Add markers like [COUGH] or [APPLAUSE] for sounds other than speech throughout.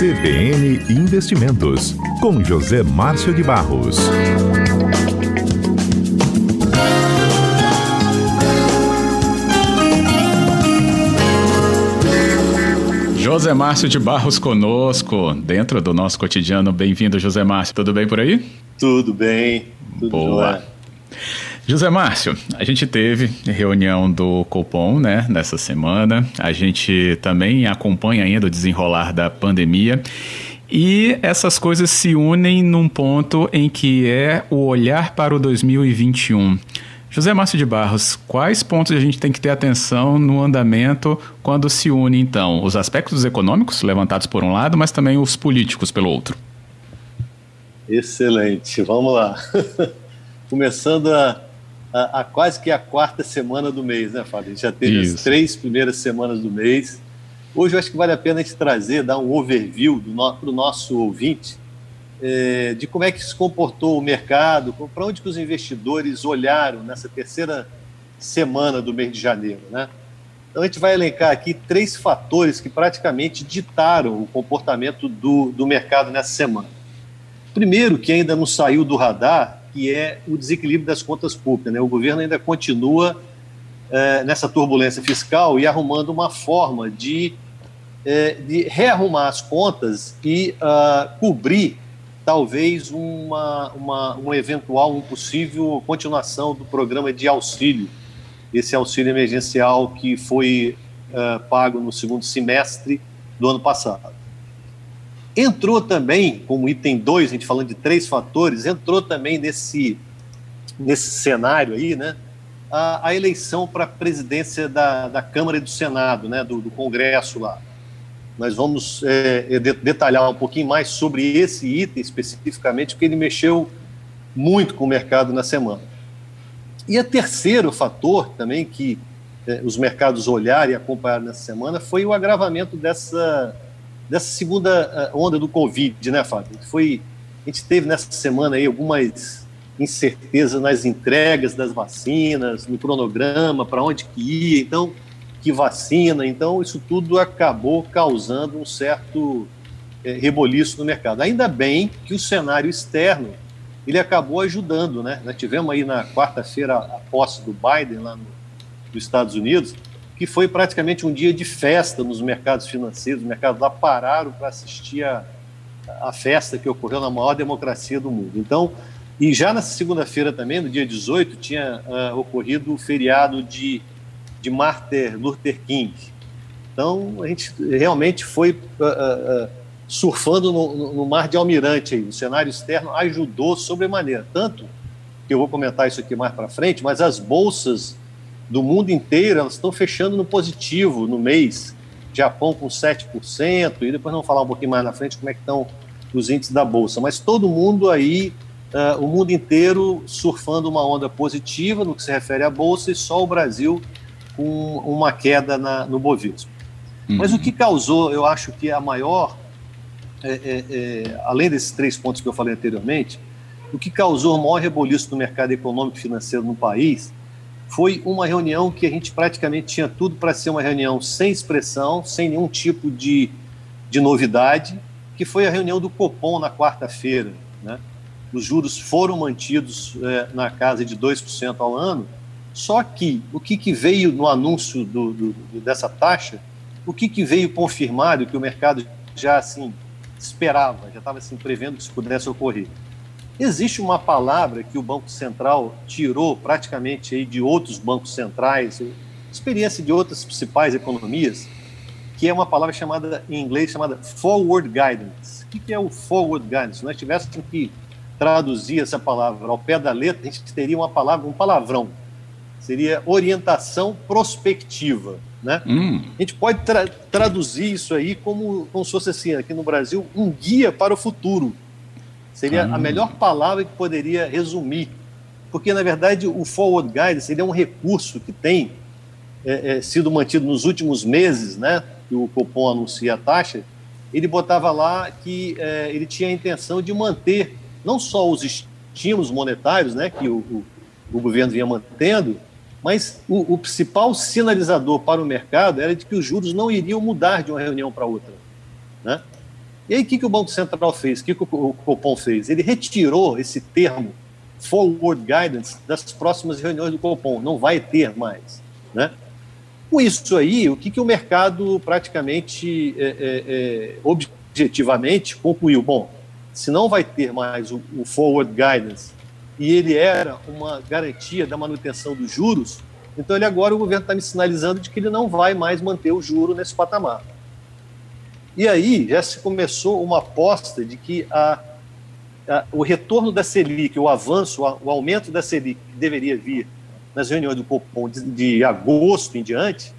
CBN Investimentos, com José Márcio de Barros. José Márcio de Barros conosco, dentro do nosso cotidiano. Bem-vindo, José Márcio. Tudo bem por aí? Tudo bem. Tudo Boa. Joia. José Márcio, a gente teve reunião do Copom, né, nessa semana. A gente também acompanha ainda o desenrolar da pandemia. E essas coisas se unem num ponto em que é o olhar para o 2021. José Márcio de Barros, quais pontos a gente tem que ter atenção no andamento quando se une, então, os aspectos econômicos levantados por um lado, mas também os políticos pelo outro? Excelente, vamos lá. [LAUGHS] Começando a a, a, quase que a quarta semana do mês, né, Fábio? A gente já teve Isso. as três primeiras semanas do mês. Hoje eu acho que vale a pena a gente trazer, dar um overview no, para o nosso ouvinte é, de como é que se comportou o mercado, para onde que os investidores olharam nessa terceira semana do mês de janeiro, né? Então a gente vai elencar aqui três fatores que praticamente ditaram o comportamento do, do mercado nessa semana. Primeiro, que ainda não saiu do radar, que é o desequilíbrio das contas públicas. Né? O governo ainda continua é, nessa turbulência fiscal e arrumando uma forma de, é, de rearrumar as contas e uh, cobrir talvez uma, uma, uma eventual, um possível continuação do programa de auxílio, esse auxílio emergencial que foi uh, pago no segundo semestre do ano passado. Entrou também, como item 2, a gente falando de três fatores, entrou também nesse, nesse cenário aí, né, a, a eleição para a presidência da, da Câmara e do Senado, né, do, do Congresso lá. Nós vamos é, é detalhar um pouquinho mais sobre esse item especificamente, porque ele mexeu muito com o mercado na semana. E o terceiro fator também que é, os mercados olharam e acompanharam nessa semana foi o agravamento dessa dessa segunda eh, onda do Covid, né, Fábio? Foi, a gente teve nessa semana aí algumas incertezas nas entregas das vacinas, no cronograma, para onde que ia, então, que vacina, então isso tudo acabou causando um certo é, reboliço no mercado. Ainda bem que o cenário externo ele acabou ajudando, né? Nós tivemos aí na quarta-feira a posse do Biden lá no, nos Estados Unidos, que foi praticamente um dia de festa nos mercados financeiros. Os mercados lá pararam para assistir a, a festa que ocorreu na maior democracia do mundo. Então, e já na segunda-feira também, no dia 18, tinha uh, ocorrido o feriado de, de Martin Luther King. Então, a gente realmente foi uh, uh, surfando no, no, mar de almirante aí. O cenário externo ajudou sobremaneira. Tanto que eu vou comentar isso aqui mais para frente, mas as bolsas do mundo inteiro, elas estão fechando no positivo no mês. Japão com 7%, e depois vamos falar um pouquinho mais na frente como é que estão os índices da Bolsa. Mas todo mundo aí, uh, o mundo inteiro surfando uma onda positiva no que se refere à Bolsa e só o Brasil com uma queda na, no Bovespa. Uhum. Mas o que causou, eu acho que a maior, é, é, é, além desses três pontos que eu falei anteriormente, o que causou o maior reboliço no mercado econômico e financeiro no país foi uma reunião que a gente praticamente tinha tudo para ser uma reunião sem expressão, sem nenhum tipo de, de novidade, que foi a reunião do Copom na quarta-feira. Né? Os juros foram mantidos é, na casa de 2% ao ano, só que o que, que veio no anúncio do, do, dessa taxa, o que, que veio confirmado que o mercado já assim esperava, já estava assim, prevendo que isso pudesse ocorrer? Existe uma palavra que o Banco Central tirou praticamente aí de outros bancos centrais, experiência de outras principais economias, que é uma palavra chamada em inglês chamada forward guidance. O que é o forward guidance? Se nós tivéssemos que traduzir essa palavra ao pé da letra, a gente teria uma palavra, um palavrão. Seria orientação prospectiva. Né? Hum. A gente pode tra traduzir isso aí como, como se fosse assim, aqui no Brasil, um guia para o futuro. Seria a melhor palavra que poderia resumir. Porque, na verdade, o Forward Guidance ele é um recurso que tem é, é, sido mantido nos últimos meses, né, que o Copom anuncia a taxa, ele botava lá que é, ele tinha a intenção de manter não só os estímulos monetários, né, que o, o, o governo vinha mantendo, mas o, o, principal sinalizador para o mercado era de que os juros não iriam mudar de uma reunião para outra. Né? E aí, o que, que o Banco Central fez? O que, que o Copom fez? Ele retirou esse termo forward guidance das próximas reuniões do Copom. Não vai ter mais. Né? Com isso aí, o que, que o mercado praticamente, é, é, é, objetivamente, concluiu? Bom, se não vai ter mais o, o forward guidance e ele era uma garantia da manutenção dos juros, então ele agora o governo está me sinalizando de que ele não vai mais manter o juro nesse patamar. E aí já se começou uma aposta de que a, a, o retorno da Selic, o avanço, o aumento da Selic que deveria vir nas reuniões do Copom de, de agosto em diante,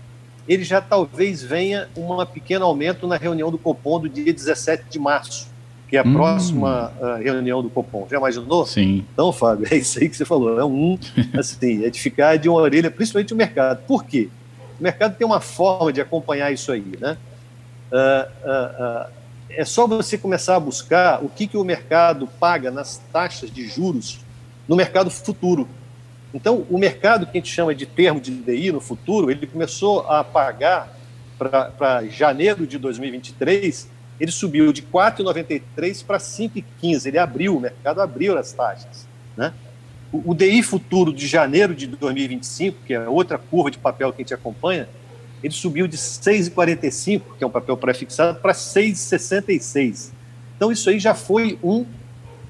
ele já talvez venha um pequeno aumento na reunião do Copom do dia 17 de março, que é a hum. próxima uh, reunião do Copom. Já imaginou? Sim. Então, Fábio, [LAUGHS] é isso aí que você falou. É um, assim, é de ficar de uma orelha, principalmente o mercado. Por quê? O mercado tem uma forma de acompanhar isso aí, né? Uh, uh, uh, é só você começar a buscar o que, que o mercado paga nas taxas de juros no mercado futuro. Então, o mercado que a gente chama de termo de DI no futuro, ele começou a pagar para janeiro de 2023, ele subiu de 4,93 para 5,15. Ele abriu, o mercado abriu as taxas. Né? O, o DI futuro de janeiro de 2025, que é outra curva de papel que a gente acompanha, ele subiu de 6,45, que é um papel pré-fixado, para 6,66. Então, isso aí já foi um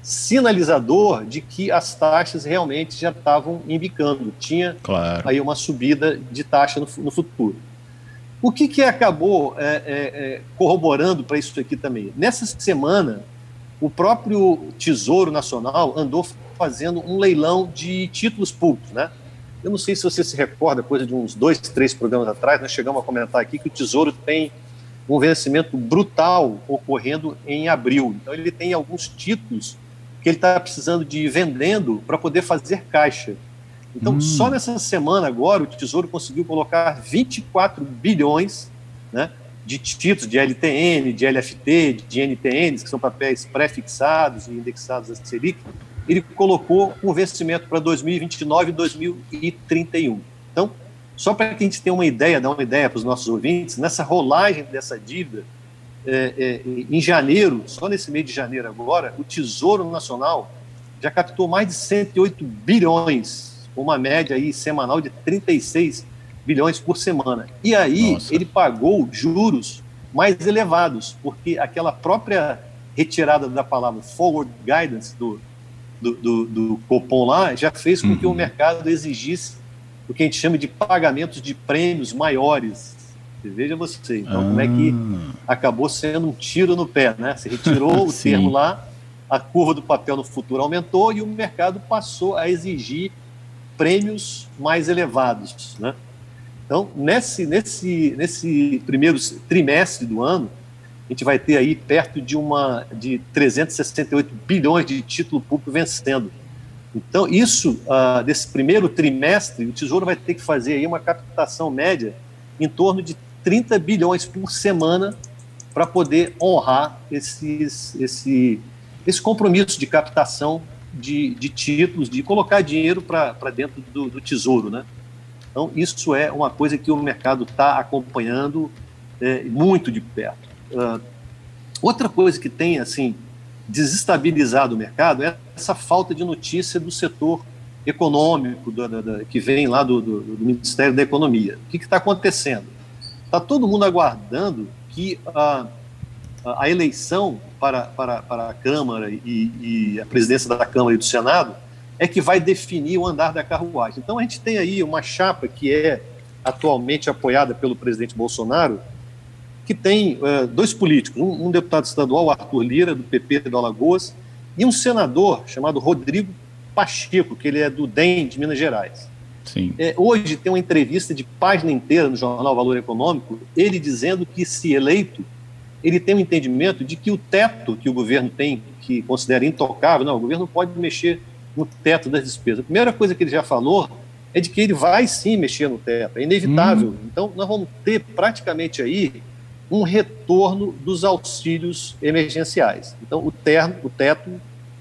sinalizador de que as taxas realmente já estavam embicando. Tinha claro. aí uma subida de taxa no, no futuro. O que, que acabou é, é, é, corroborando para isso aqui também? Nessa semana, o próprio Tesouro Nacional andou fazendo um leilão de títulos públicos, né? Eu não sei se você se recorda, coisa de uns dois, três programas atrás, nós chegamos a comentar aqui que o Tesouro tem um vencimento brutal ocorrendo em abril. Então, ele tem alguns títulos que ele está precisando de ir vendendo para poder fazer caixa. Então, hum. só nessa semana agora, o Tesouro conseguiu colocar 24 bilhões né, de títulos de LTN, de LFT, de NTNs, que são papéis pré-fixados e indexados a Selic, ele colocou um vencimento para 2029 e 2031. Então, só para que a gente tenha uma ideia, dar uma ideia para os nossos ouvintes, nessa rolagem dessa dívida, é, é, em janeiro, só nesse mês de janeiro agora, o Tesouro Nacional já captou mais de 108 bilhões, uma média aí semanal de 36 bilhões por semana. E aí Nossa. ele pagou juros mais elevados, porque aquela própria retirada da palavra forward guidance do, do, do, do Copom lá já fez com uhum. que o uhum. mercado exigisse o que a gente chama de pagamentos de prêmios maiores. Veja você, então, ah. como é que ah. acabou sendo um tiro no pé, né? Você retirou [LAUGHS] o termo lá, a curva do papel no futuro aumentou e o mercado passou a exigir prêmios mais elevados, né? Então, nesse, nesse, nesse primeiro trimestre do ano, a gente vai ter aí perto de uma de 368 bilhões de título público vencendo. Então, isso, desse primeiro trimestre, o Tesouro vai ter que fazer aí uma captação média em torno de 30 bilhões por semana para poder honrar esses, esse, esse compromisso de captação de, de títulos, de colocar dinheiro para dentro do, do, Tesouro. Né? Então, isso é uma coisa que o mercado está acompanhando é, muito de perto. Uh, outra coisa que tem assim desestabilizado o mercado é essa falta de notícia do setor econômico do, do, do, que vem lá do, Ministério da Economia. O que está acontecendo? Está todo mundo aguardando que a, a, a eleição para, para, para a Câmara e, e, a presidência da Câmara e do Senado é que vai definir o andar da carruagem. Então a gente tem aí uma chapa que é atualmente apoiada pelo presidente Bolsonaro, que tem uh, dois políticos, um, um, deputado estadual, Arthur Lira, do PP do Alagoas, e um senador chamado Rodrigo Pacheco, que ele é do DEM de Minas Gerais. Sim. É, hoje tem uma entrevista de página inteira no jornal Valor Econômico, ele dizendo que, se eleito, ele tem um entendimento de que o teto que o governo tem, que considera intocável, não, o governo não pode mexer no teto das despesas. A primeira coisa que ele já falou é de que ele vai sim mexer no teto, é inevitável. Hum. Então, nós vamos ter praticamente aí um retorno dos auxílios emergenciais. Então, o, terno, o teto,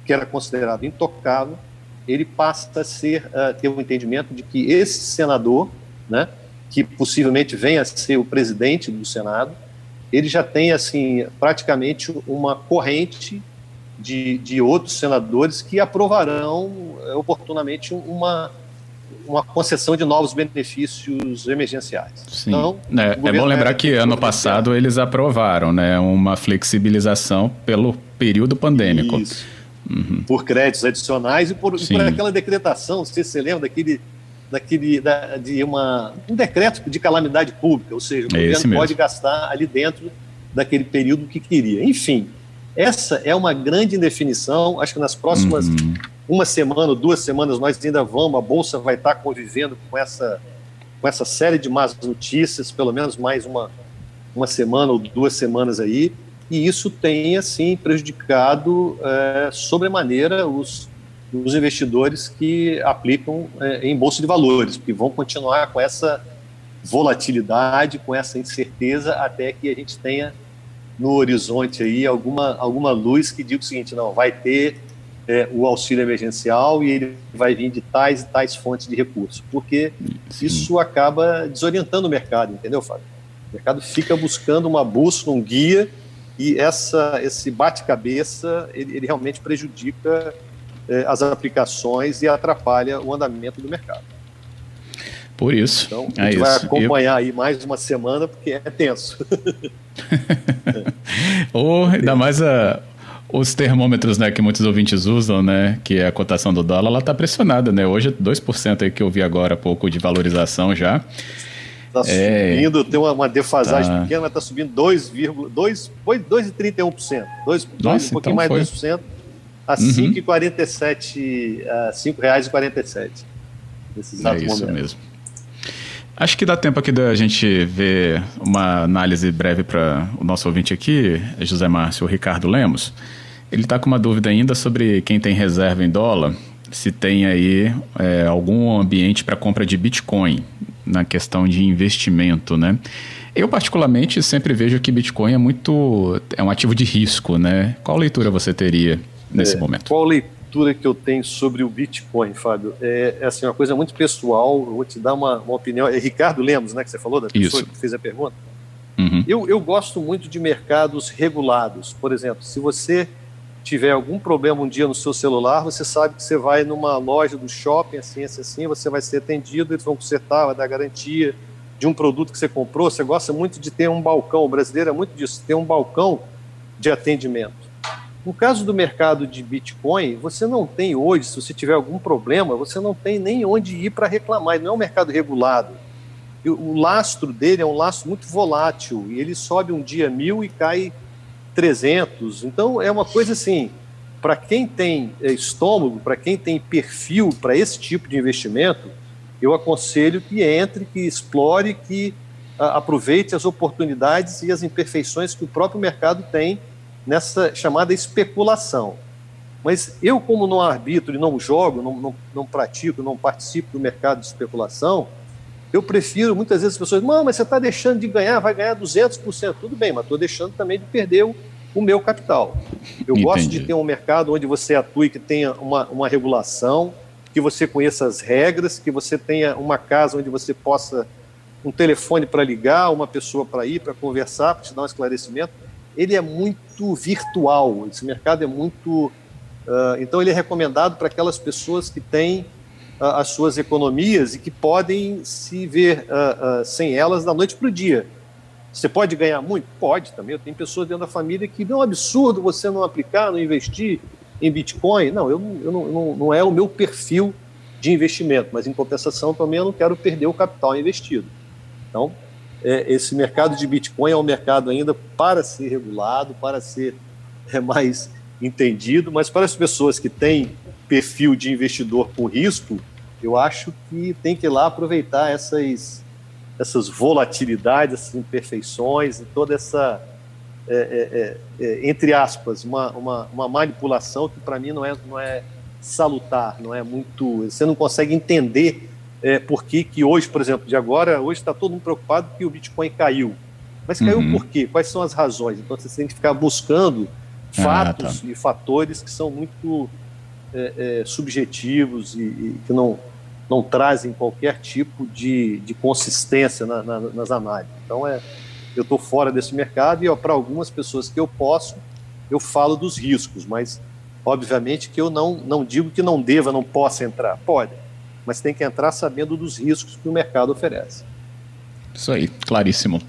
que era considerado intocável, ele passa a ser, uh, ter um entendimento de que esse senador, né, que possivelmente venha a ser o presidente do Senado, ele já tem assim praticamente uma corrente de, de outros senadores que aprovarão eh, oportunamente uma, uma concessão de novos benefícios emergenciais. Sim. Então, é, é bom lembrar que ano passado eles aprovaram né, uma flexibilização pelo período pandêmico. Isso. Uhum. Por créditos adicionais e por, por aquela decretação, se você lembra daquele daquele, da, de uma, um decreto de calamidade pública, ou seja, o é governo pode gastar ali dentro daquele período que queria. Enfim, essa é uma grande indefinição. Acho que nas próximas uhum. Uma semana, duas semanas, nós ainda vamos, a Bolsa vai estar convivendo com essa, com essa série de más notícias, pelo menos mais uma, uma semana ou duas semanas aí, e isso tem, assim, prejudicado é, sobremaneira os, os investidores que aplicam é, em bolsa de valores, porque vão continuar com essa volatilidade, com essa incerteza, até que a gente tenha no horizonte aí alguma, alguma luz que diga o seguinte, não, vai ter é, o auxílio emergencial e ele vai vir de tais e tais fontes de recursos, porque Sim. isso acaba desorientando o mercado, entendeu, Fábio? O mercado fica buscando uma bússola, um guia, e essa, esse bate-cabeça, ele, ele realmente prejudica eh, as aplicações e atrapalha o andamento do mercado. Por isso. Então, a gente é vai acompanhar Eu... aí mais uma semana, porque é tenso. [LAUGHS] Ou ainda mais a, os termômetros né, que muitos ouvintes usam, né, que é a cotação do dólar, ela está pressionada. Né? Hoje, 2% aí que eu vi agora há pouco de valorização já. Está é, subindo, tem uma, uma defasagem tá. pequena, está subindo 2,31%. 2, Nossa, um pouquinho então mais de 2% a uhum. 5,47, a 5,47. Nesse exato é isso momento. mesmo. Acho que dá tempo aqui da gente ver uma análise breve para o nosso ouvinte aqui, José Márcio, Ricardo Lemos. Ele está com uma dúvida ainda sobre quem tem reserva em dólar, se tem aí é, algum ambiente para compra de Bitcoin na questão de investimento, né? Eu particularmente sempre vejo que Bitcoin é muito é um ativo de risco, né? Qual leitura você teria nesse é, momento? Qual leitura que eu tenho sobre o Bitcoin, Fábio? É, é assim, uma coisa muito pessoal, eu vou te dar uma, uma opinião. É Ricardo Lemos, né, que você falou, da pessoa Isso. que fez a pergunta. Uhum. Eu, eu gosto muito de mercados regulados. Por exemplo, se você tiver algum problema um dia no seu celular, você sabe que você vai numa loja do shopping, assim, assim, assim, você vai ser atendido, eles vão consertar, vai dar garantia de um produto que você comprou. Você gosta muito de ter um balcão, o brasileiro é muito disso, ter um balcão de atendimento. No caso do mercado de Bitcoin, você não tem hoje, se você tiver algum problema, você não tem nem onde ir para reclamar. Ele não é um mercado regulado. O lastro dele é um lastro muito volátil e ele sobe um dia mil e cai 300. Então é uma coisa assim, para quem tem é, estômago, para quem tem perfil para esse tipo de investimento, eu aconselho que entre, que explore, que aproveite as oportunidades e as imperfeições que o próprio mercado tem nessa chamada especulação. Mas eu, como não arbitro e não jogo, não, não, não pratico, não participo do mercado de especulação, eu prefiro, muitas vezes as pessoas, não, mas você está deixando de ganhar, vai ganhar 200%. Tudo bem, mas estou deixando também de perder o, o meu capital. Eu Entendi. gosto de ter um mercado onde você atue, que tenha uma, uma regulação, que você conheça as regras, que você tenha uma casa onde você possa, um telefone para ligar, uma pessoa para ir, para conversar, para te dar um esclarecimento ele é muito virtual, esse mercado é muito. Uh, então, ele é recomendado para aquelas pessoas que têm uh, as suas economias e que podem se ver uh, sem elas da noite para o dia. Você pode ganhar muito? Pode também. Eu tenho pessoas dentro da família que é um absurdo você não aplicar, não investir em Bitcoin. Não, eu, eu não, não, não é o meu perfil de investimento, mas em compensação também eu não quero perder o capital investido. Então, é, esse mercado de Bitcoin é um mercado ainda para ser regulado, para ser é, mais entendido, mas para as pessoas que têm perfil de investidor com risco, eu acho que tem que ir lá aproveitar essas, essas volatilidades, essas imperfeições e toda essa, é, é, é, é entre aspas, uma, uma, uma manipulação que para mim não é, não é salutar, não é muito. Você não consegue entender é, por que, que hoje, por exemplo, de agora, hoje está todo mundo preocupado que o Bitcoin caiu. Mas caiu uhum. por quê? Quais são as razões? Então você tem que ficar buscando fatos ah, tá. e fatores que são muito é, é, subjetivos e, e, que não, não trazem qualquer tipo de, de consistência na, na, nas análises. Então é, eu estou fora desse mercado e para algumas pessoas que eu posso, eu falo dos riscos, mas obviamente que eu não, não digo que não deva, não possa entrar. Pode, mas tem que entrar sabendo dos riscos que o mercado oferece. Isso aí, claríssimo.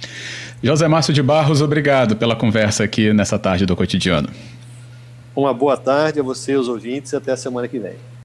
José Márcio de Barros, obrigado pela conversa aqui nessa tarde do cotidiano. Uma boa tarde a você, os ouvintes, e até a semana que vem.